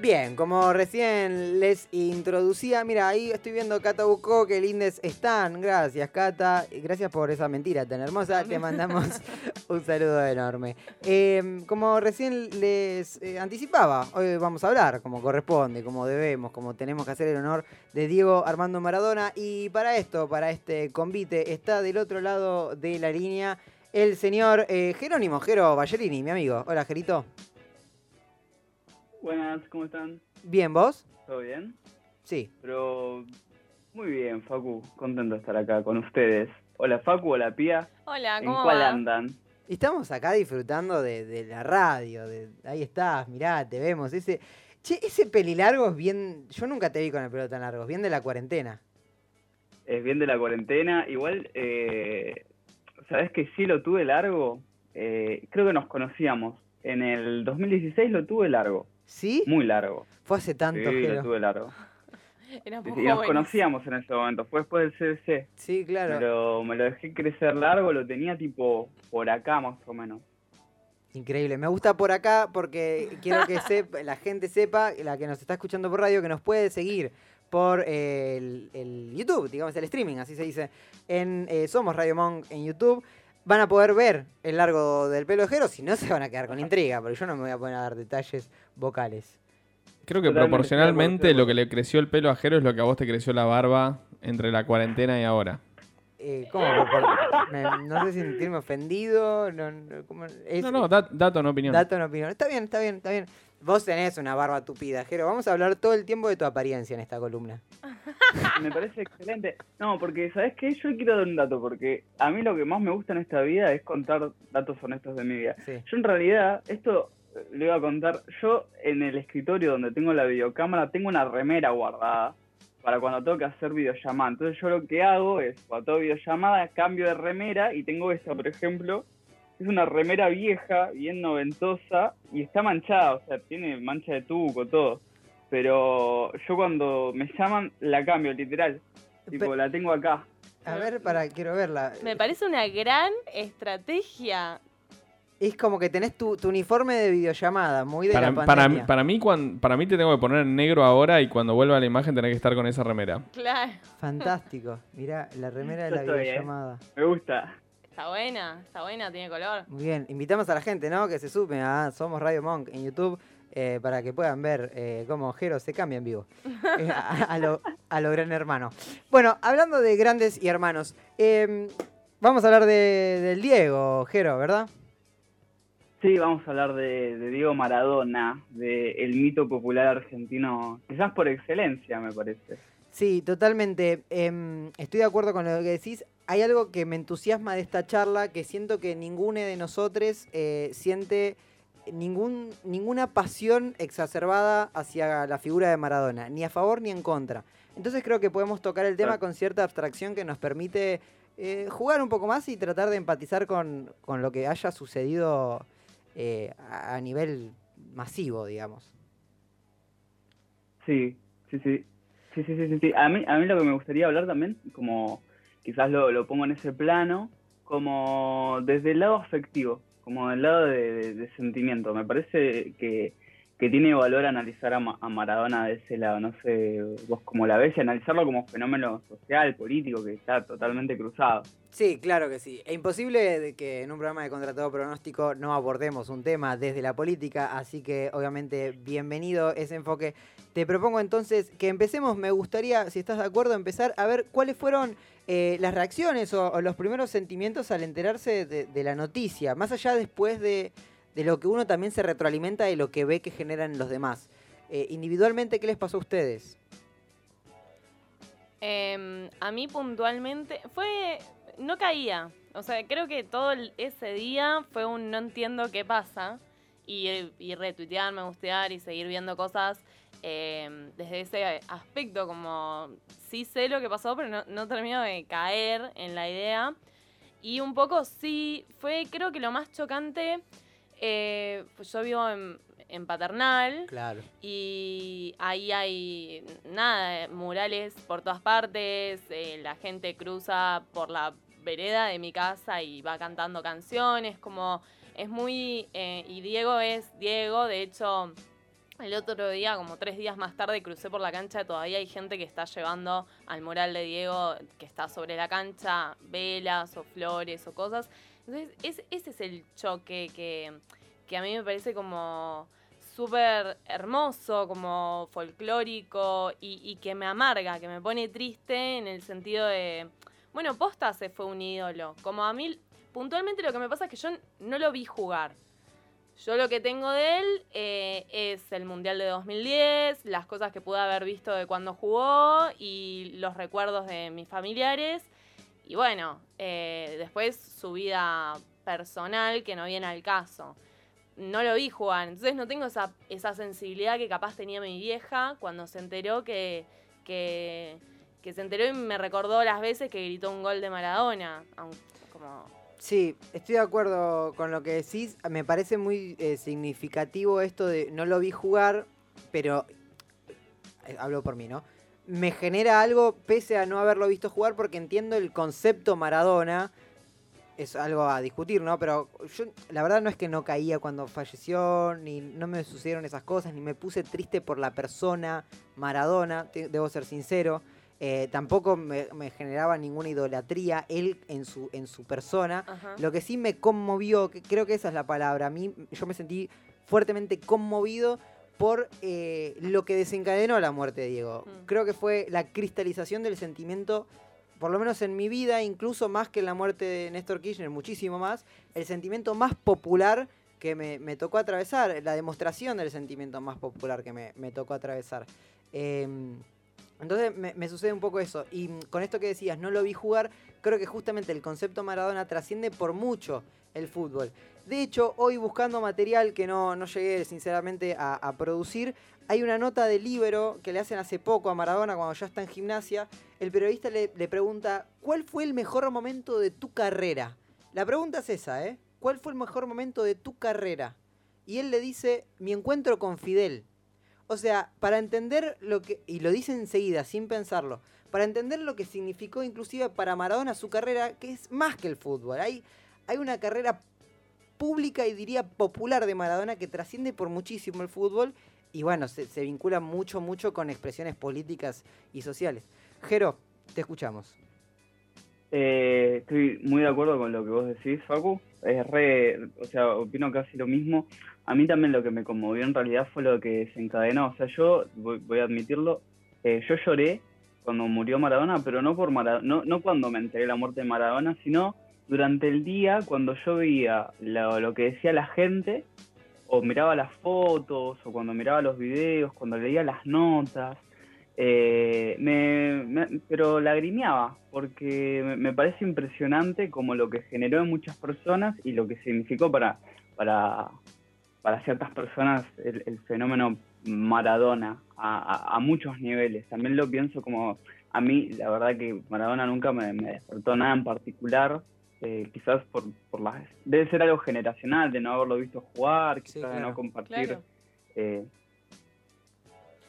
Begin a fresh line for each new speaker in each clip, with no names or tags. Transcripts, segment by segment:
Bien, como recién les introducía, mira, ahí estoy viendo Cata Bucó, que lindes están. Gracias, Cata. Gracias por esa mentira tan hermosa. Te mandamos un saludo enorme. Eh, como recién les eh, anticipaba, hoy vamos a hablar como corresponde, como debemos, como tenemos que hacer el honor de Diego Armando Maradona. Y para esto, para este convite, está del otro lado de la línea el señor eh, Jerónimo Jero Ballerini, mi amigo. Hola, Jerito.
Buenas, ¿cómo están?
Bien, ¿vos?
¿Todo bien?
Sí.
Pero muy bien, Facu, contento de estar acá con ustedes. Hola Facu, hola Pía.
Hola,
¿En
¿cómo
cuál
va?
andan?
Estamos acá disfrutando de, de la radio. de- ahí estás, mirá, te vemos. Ese, che, ese pelilargo es bien. Yo nunca te vi con el pelo tan largo, es bien de la cuarentena.
Es bien de la cuarentena. Igual, eh, ¿sabés que sí lo tuve largo? Eh, creo que nos conocíamos. En el 2016 lo tuve largo,
¿Sí?
muy largo.
Fue hace tanto,
sí,
Jero.
lo tuve largo.
Éramos
Y nos
jóvenes.
conocíamos en ese momento, fue después del CBC.
Sí, claro.
Me, lo, me lo dejé crecer largo, lo tenía tipo por acá más o menos.
Increíble. Me gusta por acá porque quiero que sepa- la gente sepa, la que nos está escuchando por radio, que nos puede seguir por eh, el, el YouTube, digamos, el streaming, así se dice. En eh, Somos Radio Monk en YouTube. Van a poder ver el largo del pelo de Jero, si no se van a quedar con intriga, porque yo no me voy a poner a dar detalles vocales.
Creo que
Totalmente,
proporcionalmente lo que le creció el pelo a Jero es lo que a vos te creció la barba entre la cuarentena y ahora.
Eh, ¿Cómo? Por- por- me- no sé si sentirme ofendido. No, no, ¿cómo? Es-
No, no, da- dato, no opinión.
Dato en opinión. Está bien, está bien, está bien. Vos tenés una barba tupida, Jero. Vamos a hablar todo el tiempo de tu apariencia en esta columna.
Me parece excelente. No, porque ¿sabes qué? Yo quiero dar un dato, porque a mí lo que más me gusta en esta vida es contar datos honestos de mi vida.
Sí.
Yo en realidad, esto lo iba a contar, yo en el escritorio donde tengo la videocámara tengo una remera guardada para cuando tengo que hacer videollamada. Entonces yo lo que hago es, cuando tengo videollamada, cambio de remera y tengo esta, por ejemplo, es una remera vieja, bien noventosa, y está manchada, o sea, tiene mancha de tuco, todo. Pero yo cuando me llaman, la cambio, literal. Tipo,
Pe-
la tengo acá.
A ver, para, quiero verla.
Me parece una gran estrategia.
Es como que tenés tu, tu uniforme de videollamada, muy de
Para,
la
para,
pandemia.
para mí, cuan- para mí te tengo que poner en negro ahora y cuando vuelva a la imagen tenés que estar con esa remera.
Claro.
Fantástico. Mirá, la remera de la
¿eh?
videollamada.
Me gusta.
Está buena, está buena, tiene color.
Muy bien, invitamos a la gente, ¿no? Que se sume a Somos Radio Monk en YouTube eh, para que puedan ver eh, cómo Jero se cambia en vivo. Eh, a, a lo, a lo gran hermano. Bueno, hablando de grandes y hermanos, eh, vamos a hablar de, del Diego, Jero, ¿verdad?
Sí, vamos a hablar de, de Diego Maradona, de el mito popular argentino, quizás por excelencia, me parece.
Sí, totalmente. Em, estoy de acuerdo con lo que decís. Hay algo que me entusiasma de esta charla, que siento que ninguno de nosotros eh, siente ningún, ninguna pasión exacerbada hacia la figura de Maradona, ni a favor ni en contra. Entonces creo que podemos tocar el tema con cierta abstracción que nos permite eh, jugar un poco más y tratar de empatizar con, con lo que haya sucedido eh, a nivel masivo, digamos.
Sí, sí, sí. Sí, sí, sí, sí, sí. A mí, a mí lo que me gustaría hablar también, como quizás lo, lo pongo en ese plano, como desde el lado afectivo, como del lado de, de- de sentimiento. Me parece que, que tiene valor analizar a, Ma- a Maradona de ese lado. No sé vos cómo la ves y analizarlo como fenómeno social, político, que está totalmente cruzado.
Sí, claro que sí. Es imposible que en un programa de contratado pronóstico no abordemos un tema desde la política, así que obviamente bienvenido ese enfoque. Te propongo entonces que empecemos, me gustaría, si estás de acuerdo, empezar a ver cuáles fueron eh, las reacciones o, los primeros sentimientos al enterarse de la noticia, más allá después de, de lo que uno también se retroalimenta de lo que ve que generan los demás. Eh, individualmente, ¿qué les pasó a ustedes?
Em, a mí puntualmente fue, no caía. O sea, creo que todo ese día fue un no entiendo qué pasa. Y, y retuitear, me gustear y seguir viendo cosas em, desde ese aspecto, como sí sé lo que pasó, pero no, no termino de caer en la idea. Y un poco sí, fue creo que lo más chocante, eh, pues yo vivo en, en Paternal.
Claro.
Y ahí hay nada, murales por todas partes, eh, la gente cruza por la vereda de mi casa y va cantando canciones, como es muy... eh, y Diego es Diego, de hecho El otro día, como tres días más tarde, crucé por la cancha. Todavía hay gente que está llevando al mural de Diego, que está sobre la cancha, velas o flores o cosas. Entonces, es- ese es el choque que, que a mí me parece como súper hermoso, como folclórico y, y que me amarga, que me pone triste en el sentido de, bueno, Posta se fue un ídolo. Como a mí, puntualmente lo que me pasa es que yo no lo vi jugar. Yo lo que tengo de él eh, es el Mundial de 2010, las cosas que pude haber visto de cuando jugó y los recuerdos de mis familiares. Y bueno, eh, después su vida personal que no viene al caso. No lo vi jugar, entonces no tengo esa, esa sensibilidad que capaz tenía mi vieja cuando se enteró que, que, se enteró y me recordó las veces que gritó un gol de Maradona.
Sí, estoy de acuerdo con lo que decís. Me parece muy eh, significativo esto de no lo vi jugar, pero eh, hablo por mí, ¿no? Me genera algo pese a no haberlo visto jugar porque entiendo el concepto Maradona. Es algo a discutir, ¿no? Pero yo la verdad no es que no caía cuando falleció, ni no me sucedieron esas cosas, ni me puse triste por la persona Maradona, debo ser sincero. Eh, tampoco me, me generaba ninguna idolatría él en su, en su persona.
ajá.
Lo que sí me conmovió, que creo que esa es la palabra, a mí yo me sentí fuertemente conmovido por eh, lo que desencadenó la muerte de Diego.
Mm.
Creo que fue la cristalización del sentimiento, por lo menos en mi vida, incluso más que en la muerte de Néstor Kirchner, muchísimo más, el sentimiento más popular que me, me tocó atravesar, la demostración del sentimiento más popular que me, me tocó atravesar. Em, entonces me, me sucede un poco eso. Y con esto que decías, no lo vi jugar, creo que justamente el concepto Maradona trasciende por mucho el fútbol. De hecho, hoy buscando material que no, no llegué sinceramente a, producir, hay una nota de Libero que le hacen hace poco a Maradona cuando ya está en gimnasia. El periodista le, le pregunta, ¿cuál fue el mejor momento de tu carrera? La pregunta es esa, ¿eh? ¿Cuál fue el mejor momento de tu carrera? Y él le dice, mi encuentro con Fidel. O sea, para entender lo que, y lo dice enseguida, sin pensarlo, para entender lo que significó inclusive para Maradona su carrera, que es más que el fútbol. Hay, hay una carrera pública y diría popular de Maradona que trasciende por muchísimo el fútbol y bueno, se, vincula mucho, mucho con expresiones políticas y sociales. Jero, te escuchamos.
Eh, estoy muy de acuerdo con lo que vos decís, Facu. Es re, o sea, opino casi lo mismo. A mí también lo que me conmovió en realidad fue lo que desencadenó. O sea, yo voy, voy a admitirlo, eh, yo lloré cuando murió Maradona, pero no por Maradona, no, no cuando me enteré de la muerte de Maradona, sino durante el día cuando yo veía lo, lo que decía la gente, o miraba las fotos, o cuando miraba los videos, cuando leía las notas. Eh, me, pero lagrimeaba porque me, parece impresionante como lo que generó en muchas personas y lo que significó para, para, para ciertas personas el, el fenómeno Maradona a, a- a muchos niveles. También lo pienso como a mí, la verdad que Maradona nunca me, me despertó nada en particular. Eh, quizás por, por las... Debe ser algo generacional, de no haberlo visto jugar,
Sí,
quizás de no compartir...
Claro.
eh,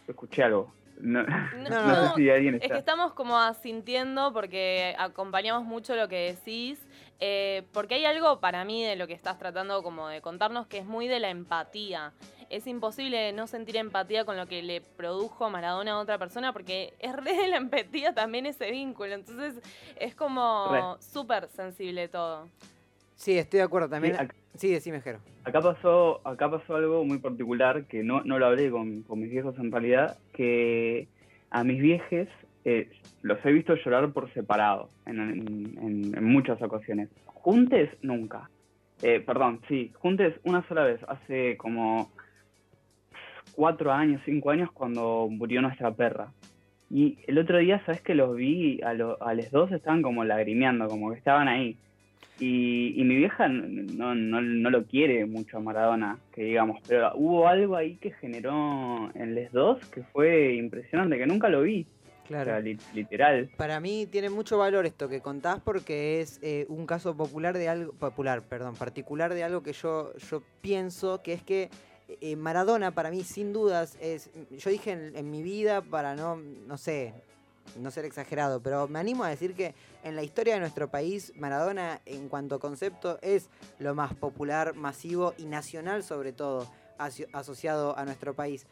escuché algo. No,
No,
no
no,
sé si alguien
Es que estamos como asintiendo porque acompañamos mucho lo que decís, eh, porque hay algo para mí de lo que estás tratando como de contarnos que es muy de la empatía. Es imposible no sentir empatía con lo que le produjo Maradona a otra persona porque es re de la empatía también ese vínculo. Entonces es como súper sensible todo.
Sí, estoy de acuerdo también.
Sí,
Sí, decime, Jero.
Acá pasó, acá pasó algo muy particular que no, no lo hablé con, con mis viejos en realidad, que a mis viejes eh, los he visto llorar por separado en, en- en- en muchas ocasiones. Juntes, nunca. Eh, perdón, sí, juntes una sola vez, hace como cuatro años, cinco años cuando murió nuestra perra. Y el otro día, ¿sabes que los vi? A, lo- a los dos estaban como lagrimeando, como que estaban ahí. Y, y mi vieja no, no, no lo quiere mucho a Maradona, que digamos, pero hubo algo ahí que generó en les dos que fue impresionante, que nunca lo vi. O
Claro.
sea, li- literal.
Para mí tiene mucho valor esto que contás porque es eh, un caso popular de algo popular, perdón, particular de algo que yo yo pienso que es que eh, Maradona para mí sin dudas es yo dije en, en mi vida para no no sé no ser exagerado, pero me animo a decir que en la historia de nuestro país Maradona en cuanto concepto es lo más popular, masivo y nacional sobre todo. aso- asociado a nuestro país.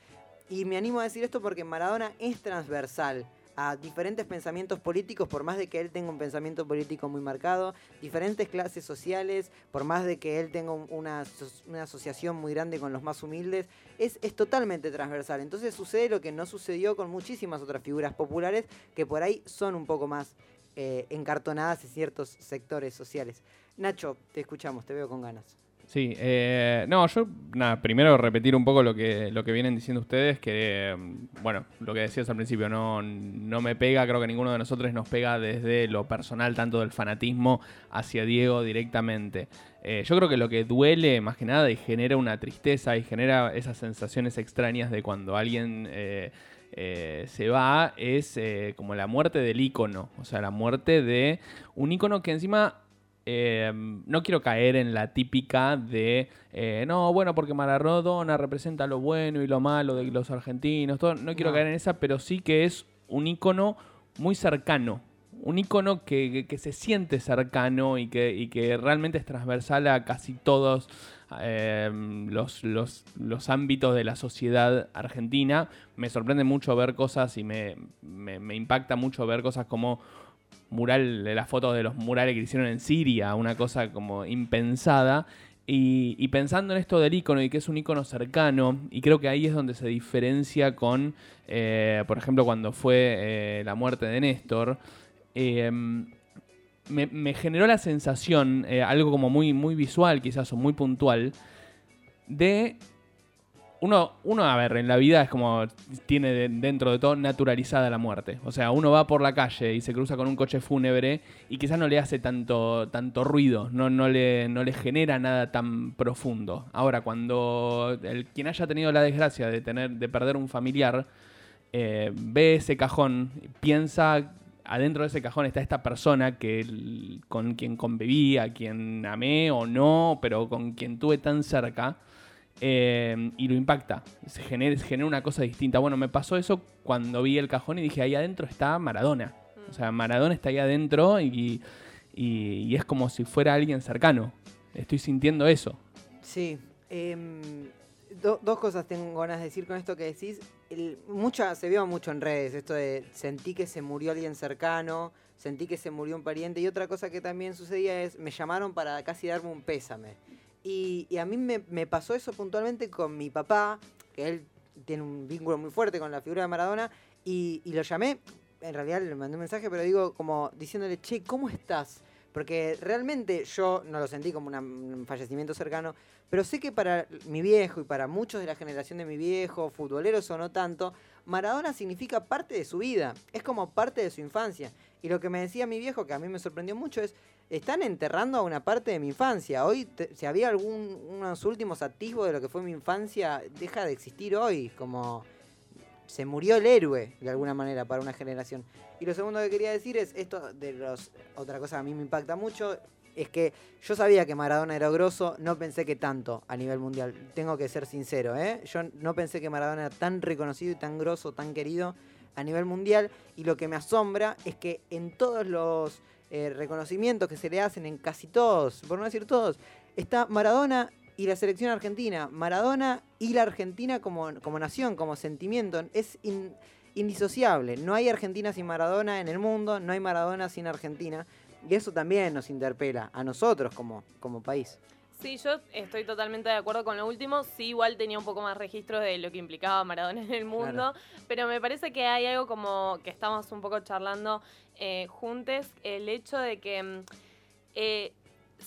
Y me animo a decir esto porque Maradona es transversal a diferentes pensamientos políticos, por más de que él tenga un pensamiento político muy marcado, diferentes clases sociales, por más de que él tenga un- una, una asociación muy grande con los más humildes, es, es totalmente transversal. Entonces sucede lo que no sucedió con muchísimas otras figuras populares que por ahí son un poco más eh, encartonadas en ciertos sectores sociales. Nacho, te escuchamos, te veo con ganas.
Sí, eh, no, yo, nada, primero repetir un poco lo que, lo que vienen diciendo ustedes, que, mm, bueno, lo que decías al principio, no, no me pega, creo que ninguno de nosotros nos pega desde lo personal, tanto del fanatismo hacia Diego directamente. Eh, yo creo que lo que duele más que nada y genera una tristeza y genera esas sensaciones extrañas de cuando alguien eh, eh, se va es eh, como la muerte del ícono, o sea, la muerte de un ícono que encima eh, no quiero caer en la típica de, eh, no, bueno, porque Maradona representa lo bueno y lo malo de los argentinos, todo. no quiero
No.
caer en esa, pero sí que es un ícono muy cercano, un ícono que, que- que se siente cercano y que, y que realmente es transversal a casi todos eh, los, los- los ámbitos de la sociedad argentina. Me sorprende mucho ver cosas y me, me- me impacta mucho ver cosas como mural, de las fotos de los murales que hicieron en Siria, una cosa como impensada. Y, pensando en esto del icono y que es un icono cercano, y creo que ahí es donde se diferencia con, eh, por ejemplo, cuando fue eh, la muerte de Néstor, eh, me, me generó la sensación, eh, algo como muy, muy visual quizás o muy puntual, de uno, uno, a ver, en la vida es como tiene de- dentro de todo naturalizada la muerte. O sea, uno va por la calle y se cruza con un coche fúnebre y quizás no le hace tanto, tanto ruido, no, no, le, no le genera nada tan profundo. Ahora, cuando el, quien haya tenido la desgracia de, tener, de perder un familiar, eh, ve ese cajón, piensa, adentro de ese cajón está esta persona que con quien conviví, a quien amé o no, pero con quien tuve tan cerca eh, y lo impacta. Se genera, genera una cosa distinta. Bueno, me pasó eso cuando vi el cajón y dije, ahí adentro está Maradona. O sea, Maradona está ahí adentro y, y- es como si fuera alguien cercano. Estoy sintiendo eso.
Sí. em, do- dos cosas tengo ganas de decir con esto que decís. Mucha, se vio mucho en redes esto de sentí que se murió alguien cercano, sentí que se murió un pariente. Y otra cosa que también sucedía es, me llamaron para casi darme un pésame. Y, a mí me, pasó eso puntualmente con mi papá, que él tiene un vínculo muy fuerte con la figura de Maradona, y, lo llamé, en realidad le mandé un mensaje, pero digo como diciéndole, che, ¿cómo estás? Porque realmente yo no lo sentí como un fallecimiento cercano, pero sé que para mi viejo y para muchos de la generación de mi viejo, futboleros o no tanto, Maradona significa parte de su vida, es como parte de su infancia. Y lo que me decía mi viejo, que a mí me sorprendió mucho, es, están enterrando a una parte de mi infancia. Hoy, si había algún, unos últimos atisbos de lo que fue mi infancia, deja de existir hoy, como se murió el héroe, de alguna manera, para una generación. Y lo segundo que quería decir es esto de los. Otra cosa que a mí me impacta mucho es que yo sabía que Maradona era grosso, no pensé que tanto a nivel mundial. Tengo que ser sincero, ¿eh? Yo no pensé que Maradona era tan reconocido y tan grosso, tan querido a nivel mundial. Y lo que me asombra es que en todos los eh, reconocimientos que se le hacen, en casi todos, por no decir todos, está Maradona y la selección argentina. Maradona y la Argentina como, como nación, como sentimiento. Es in- indisociable. No hay Argentina sin Maradona en el mundo, no hay Maradona sin Argentina. Y eso también nos interpela a nosotros como, como país.
Sí, yo estoy totalmente de acuerdo con lo último. Sí, igual tenía un poco más registro de lo que implicaba Maradona en el mundo. Pero me parece que hay algo como que estamos un poco charlando eh, juntes. El hecho de que mm, eh,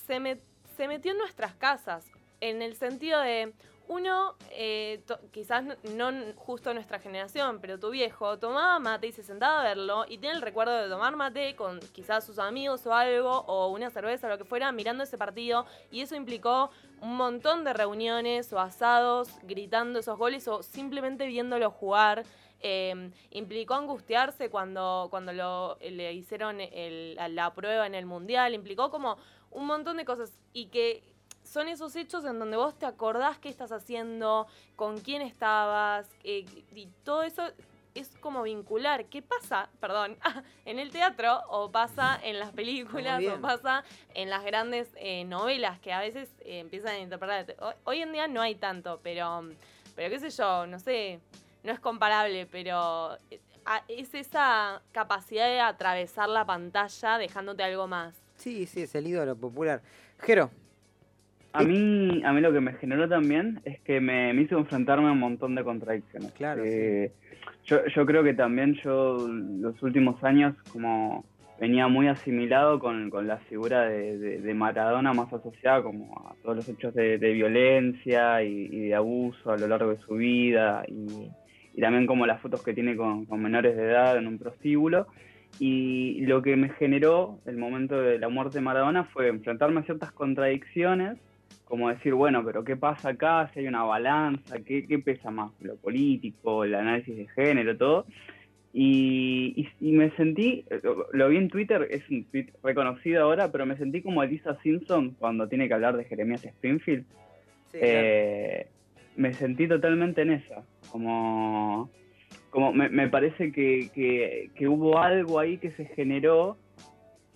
se, me- se metió en nuestras casas. En el sentido de. Uno, eh, quizás no, justo nuestra generación, pero tu viejo tomaba mate y se sentaba a verlo y tiene el recuerdo de tomar mate con quizás sus amigos o algo, o una cerveza o lo que fuera, mirando ese partido y eso implicó un montón de reuniones o asados, gritando esos goles o simplemente viéndolo jugar. Eh, implicó angustiarse cuando, cuando le hicieron la prueba en el mundial, implicó como un montón de cosas y que son esos hechos en donde vos te acordás qué estás haciendo, con quién estabas, eh, y todo eso es como vincular qué pasa, perdón, en el teatro o pasa en las películas o pasa en las grandes eh, novelas que a veces eh, empiezan a interpretar. Hoy en día no hay tanto, pero, pero qué sé yo, no sé, no es comparable, pero es esa capacidad de atravesar la pantalla dejándote algo más.
Sí, sí, es el ídolo popular. Jero.
A mí, a mí lo que me generó también es que me, hizo enfrentarme a un montón de contradicciones.
Claro.
Eh, yo, yo creo que también yo los últimos años como venía muy asimilado con, la figura de, Maradona más asociada como a todos los hechos de, violencia y, de abuso a lo largo de su vida y, también como las fotos que tiene con, con menores de edad en un prostíbulo. Y lo que me generó el momento de la muerte de Maradona fue enfrentarme a ciertas contradicciones, como decir, bueno, pero ¿qué pasa acá? Si hay una balanza, ¿qué, pesa más? Lo político, el análisis de género, todo. Y, me sentí, lo, vi en Twitter, es un tweet reconocido ahora, pero me sentí como Elisa Simpson cuando tiene que hablar de Jeremías Springfield. Eh, me sentí totalmente en esa, como como me, parece que, hubo algo ahí que se generó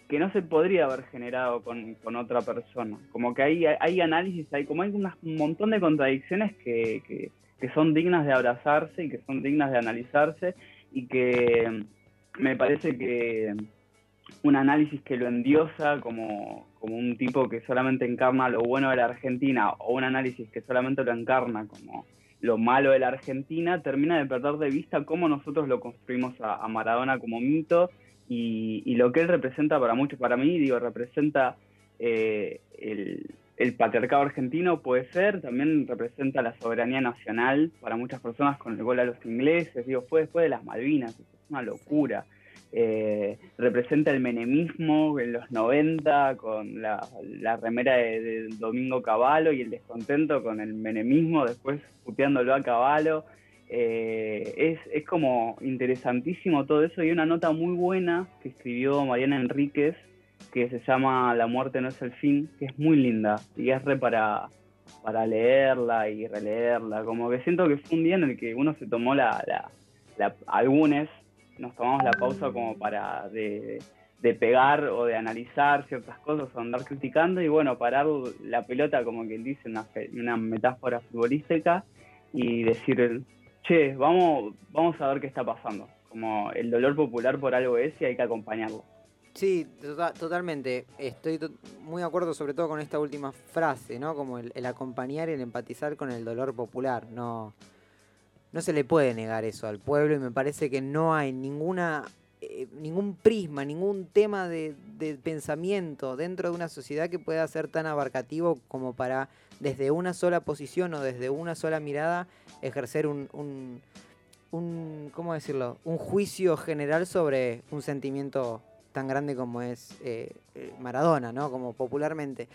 que no se podría haber generado con, otra persona. Como que hay, hay análisis, hay como hay un montón de contradicciones que, son dignas de abrazarse y que son dignas de analizarse y que me parece que un análisis que lo endiosa como, como un tipo que solamente encarna lo bueno de la Argentina o un análisis que solamente lo encarna como lo malo de la Argentina, termina de perder de vista cómo nosotros lo construimos a, Maradona como mito y, lo que él representa para muchos, para mí, digo, representa eh, el, patriarcado argentino, puede ser, también representa la soberanía nacional para muchas personas con el gol a los ingleses, digo, fue después de las Malvinas, es una locura. Eh, representa el menemismo en los 90 con la, remera de, Domingo Cavallo y el descontento con el menemismo después puteándolo a Caballo. Eh, es, es, como interesantísimo todo eso. Y una nota muy buena que escribió Mariana Enríquez que se llama La muerte no es el fin, que es muy linda. Y es re para, para leerla y releerla. Como que siento que fue un día en el que uno se tomó la, la, algunos nos tomamos la pausa como para de, pegar o de analizar ciertas cosas o andar criticando. Y bueno, parar la pelota como quien dice, una, una metáfora futbolística y decir, che, vamos, vamos a ver qué está pasando. Como el dolor popular por algo es y hay que acompañarlo.
Sí, tota-, totalmente. Estoy muy de acuerdo sobre todo con esta última frase, ¿no? Como el, acompañar y el empatizar con el dolor popular. No, no se le puede negar eso al pueblo y me parece que no hay ninguna eh, ningún prisma, ningún tema de, pensamiento dentro de una sociedad que pueda ser tan abarcativo como para desde una sola posición o desde una sola mirada ejercer un, un, ¿cómo decirlo? Un juicio general sobre un sentimiento tan grande como es eh, eh, Maradona, ¿no? Como popularmente.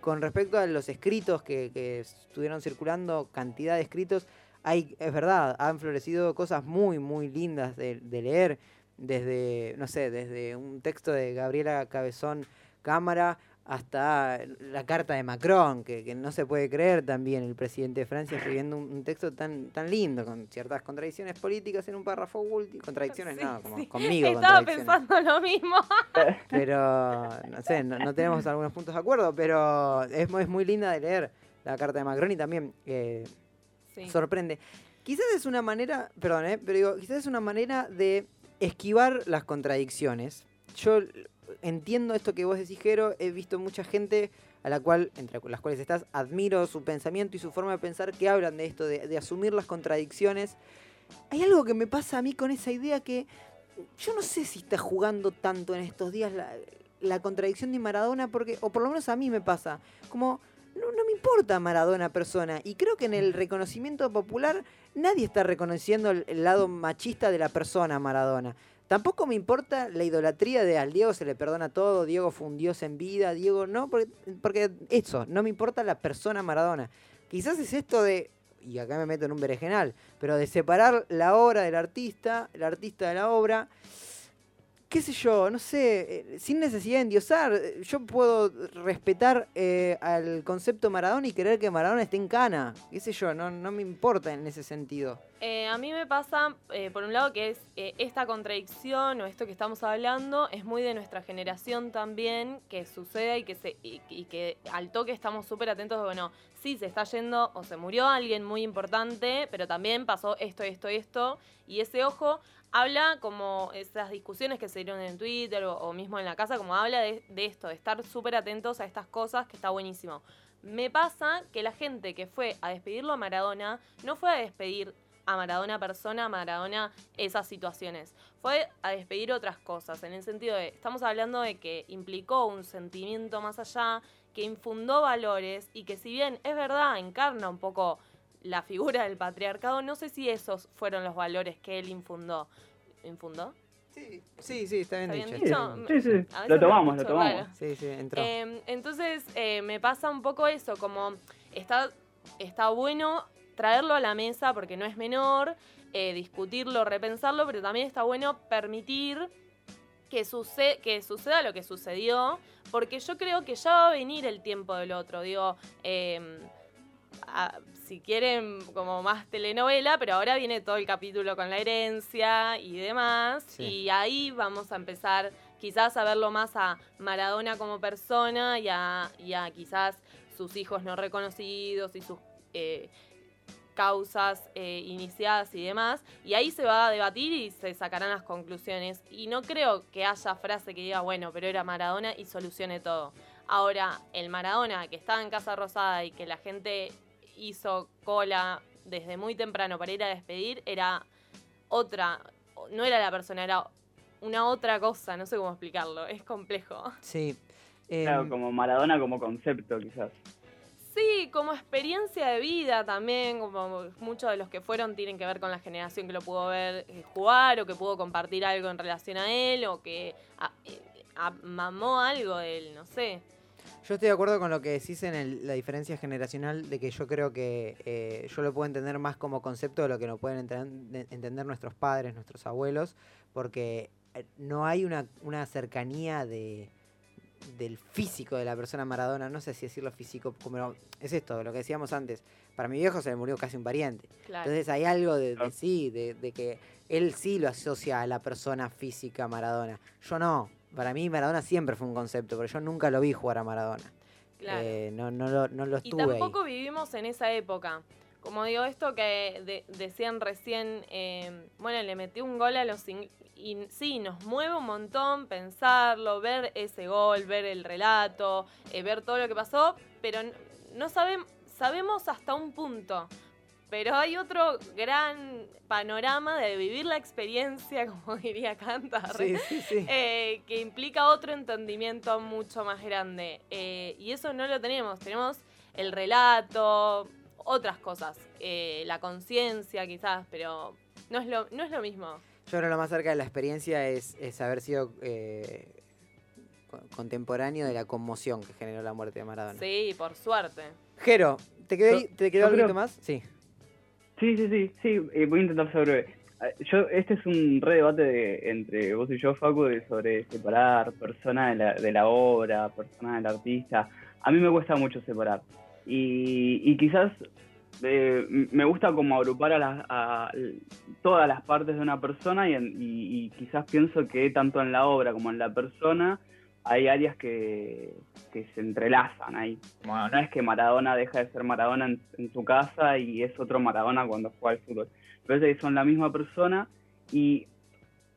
con respecto a los escritos que, que estuvieron circulando, cantidad de escritos, es verdad, han florecido cosas muy, muy lindas de, leer, desde, no sé, desde un texto de Gabriela Cabezón Cámara hasta la carta de Macron, que, no se puede creer también el presidente de Francia escribiendo un, texto tan, tan lindo, con ciertas contradicciones políticas en un párrafo último. Contradicciones no, como conmigo.
Estaba pensando lo mismo.
Pero, no sé, no, tenemos algunos puntos de acuerdo, pero es, es muy linda de leer la carta de Macron y también... Eh, sorprende. Quizás es una manera, perdón, eh, pero digo, quizás es una manera de esquivar las contradicciones. Yo entiendo esto que vos decís, Jero, he visto mucha gente a la cual, entre las cuales estás, admiro su pensamiento y su forma de pensar que hablan de esto, de, asumir las contradicciones. Hay algo que me pasa a mí con esa idea que yo no sé si está jugando tanto en estos días la, la contradicción de Maradona, porque, o por lo menos a mí me pasa, como no, me importa Maradona persona. Y creo que en el reconocimiento popular nadie está reconociendo el, lado machista de la persona Maradona. Tampoco me importa la idolatría de al Diego se le perdona todo, Diego fue un dios en vida, Diego no, porque, porque eso, no me importa la persona Maradona. Quizás es esto de, y acá me meto en un berenjenal, pero de separar la obra del artista, el artista de la obra, qué sé yo, no sé, eh, sin necesidad de endiosar, eh, yo puedo respetar eh, al concepto Maradona y querer que Maradona esté en cana, qué sé yo, no, no me importa en ese sentido.
Eh, a mí me pasa, eh, por un lado, que es eh, esta contradicción o esto que estamos hablando es muy de nuestra generación también, que suceda y que, se, y, que al toque estamos súper atentos de, bueno, sí, se está yendo o se murió alguien muy importante, pero también pasó esto, esto, esto, y ese ojo habla como esas discusiones que se dieron en Twitter o, mismo en la casa, como habla de, de esto, de estar súper atentos a estas cosas, que está buenísimo. Me pasa que la gente que fue a despedirlo a Maradona no fue a despedir a Maradona persona, a Maradona esas situaciones. Fue a despedir otras cosas, en el sentido de, estamos hablando de que implicó un sentimiento más allá, que infundó valores y que si bien es verdad, encarna un poco la figura del patriarcado, no sé si esos fueron los valores que él infundó. ¿Infundó?
Sí, sí, sí, está bien
¿Está bien
dicho.
dicho?
Sí, sí, lo tomamos, lo tomamos.
Sí, sí, entró.
Eh, entonces eh, me pasa un poco eso, como está, está bueno traerlo a la mesa porque no es menor, eh, discutirlo, repensarlo, pero también está bueno permitir que, suce que suceda lo que sucedió, porque yo creo que ya va a venir el tiempo del otro. Digo, eh, a- si quieren como más telenovela, pero ahora viene todo el capítulo con la herencia y demás,
Sí.
y ahí vamos a empezar quizás a verlo más a Maradona como persona y a, y a quizás sus hijos no reconocidos y sus eh, causas eh, iniciadas y demás, y ahí se va a debatir y se sacarán las conclusiones. Y no creo que haya frase que diga, bueno, pero era Maradona y solucione todo. Ahora, el Maradona que estaba en Casa Rosada y que la gente hizo cola desde muy temprano para ir a despedir, era otra, no era la persona, era una otra cosa, no sé cómo explicarlo, es complejo.
Sí. em,
Claro, como Maradona como concepto, quizás.
Sí, como experiencia de vida también, como muchos de los que fueron tienen que ver con la generación que lo pudo ver eh, jugar o que pudo compartir algo en relación a él o que a- eh, a- mamó algo de él, no sé.
Yo estoy de acuerdo con lo que decís en el- la diferencia generacional, de que yo creo que eh, yo lo puedo entender más como concepto de lo que no pueden enten- entender nuestros padres, nuestros abuelos, porque eh, no hay una, una cercanía de del físico de la persona Maradona, no sé si decirlo físico, como es esto, lo que decíamos antes. Para mi viejo se le murió casi un pariente.
Claro.
Entonces hay algo de, de sí, de, de que él sí lo asocia a la persona física Maradona. Yo no. Para mí Maradona siempre fue un concepto, pero yo nunca lo vi jugar a Maradona.
claro.
Eh, no, no, lo, no lo
Y
ahí.
tampoco vivimos en esa época. Como digo, esto que de- decían recién, eh, bueno, le metió un gol a los... Y sí, nos mueve un montón pensarlo, ver ese gol, ver el relato, eh, ver todo lo que pasó, pero n- no sabemos, sabemos hasta un punto. Pero hay otro gran panorama de vivir la experiencia, como diría Cantar,
Sí, sí, sí.
eh, que implica otro entendimiento mucho más grande. Eh, y eso no lo tenemos. Tenemos el relato, otras cosas, eh, la conciencia quizás, pero no es lo, no es lo mismo.
Yo creo lo más cerca de la experiencia es, es haber sido eh, co- contemporáneo de la conmoción que generó la muerte de Maradona.
Sí, por suerte.
Jero, ¿te quedó,
Yo-
ahí- ¿te quedó algo
creo-
más? Sí.
Sí, sí, sí, sí, eh, voy a intentar ser breve. Eh, Yo, este es un re debate de- entre vos y yo, Facu, de sobre separar persona de la, de la obra, persona del artista. A mí me cuesta mucho separar. Y, y quizás eh, me gusta como agrupar a, las- a todas las partes de una persona y- y quizás pienso que tanto en la obra como en la persona hay áreas que, que se entrelazan ahí. Bueno, no es que Maradona deja de ser Maradona en, en su casa y es otro Maradona cuando juega al fútbol. Parece que son la misma persona y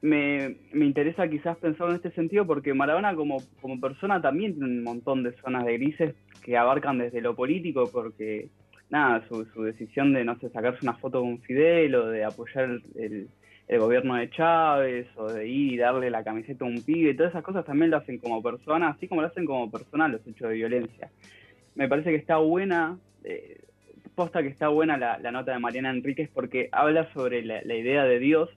me, me interesa quizás pensar en este sentido porque Maradona como, como persona también tiene un montón de zonas de grises que abarcan desde lo político porque nada, su, su decisión de no sé, sacarse una foto con Fidel o de apoyar el, el- el gobierno de Chávez o de ir y darle la camiseta a un pibe, todas esas cosas también lo hacen como persona, así como lo hacen como persona los hechos de violencia. Me parece que está buena, eh, posta que está buena la, la nota de Mariana Enríquez porque habla sobre la, idea de Dios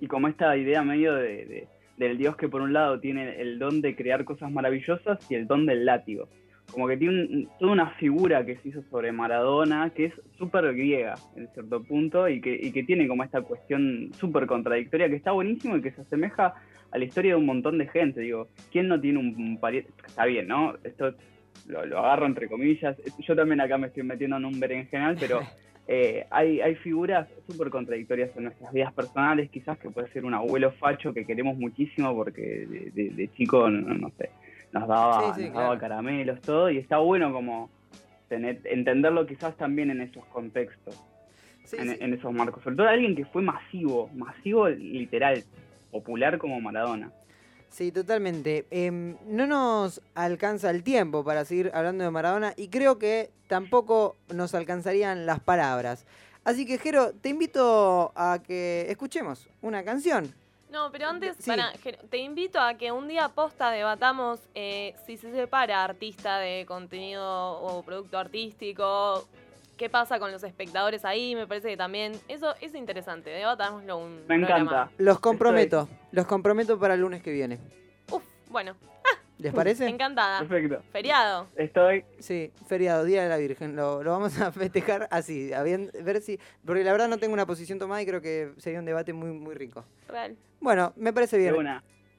y como esta idea medio de- del Dios que por un lado tiene el don de crear cosas maravillosas y el don del látigo. Como que tiene un- toda una figura que se hizo sobre Maradona, que es súper griega en cierto punto, y que, y que tiene como esta cuestión súper contradictoria, que está buenísimo y que se asemeja a la historia de un montón de gente. Digo, ¿quién no tiene un, un pariente? Está bien, ¿no? Esto lo, lo agarro entre comillas. Yo también acá me estoy metiendo en un berenjenal, pero eh, hay, hay figuras súper contradictorias en nuestras vidas personales, quizás que puede ser un abuelo facho que queremos muchísimo porque de, de- de chico, no, no sé, nos daba,
Sí, sí,
nos daba caramelos, todo, y está bueno como tener, entenderlo quizás también en esos contextos,
Sí,
en, esos marcos. Sobre todo alguien que fue masivo, masivo literal, popular como Maradona.
Sí, totalmente. Em, no nos alcanza el tiempo para seguir hablando de Maradona y creo que tampoco nos alcanzarían las palabras. Así que, Jero, te invito a que escuchemos una canción.
No, pero antes,
Sí.
Ger- te invito a que un día posta debatamos eh, si se separa artista de contenido o producto artístico, qué pasa con los espectadores ahí, me parece que también, eso es interesante, debatámoslo un
Me
programa.
encanta.
Los comprometo, los comprometo para el lunes que viene.
Uf, bueno,
¿Les parece?
encantada.
Perfecto.
Feriado.
Estoy
Sí, feriado, Día de la Virgen. Lo, lo vamos a festejar así, a bien- ver si. Porque la verdad no tengo una posición tomada y creo que sería un debate muy, muy rico.
Real.
Bueno, me parece
de
bien.
una.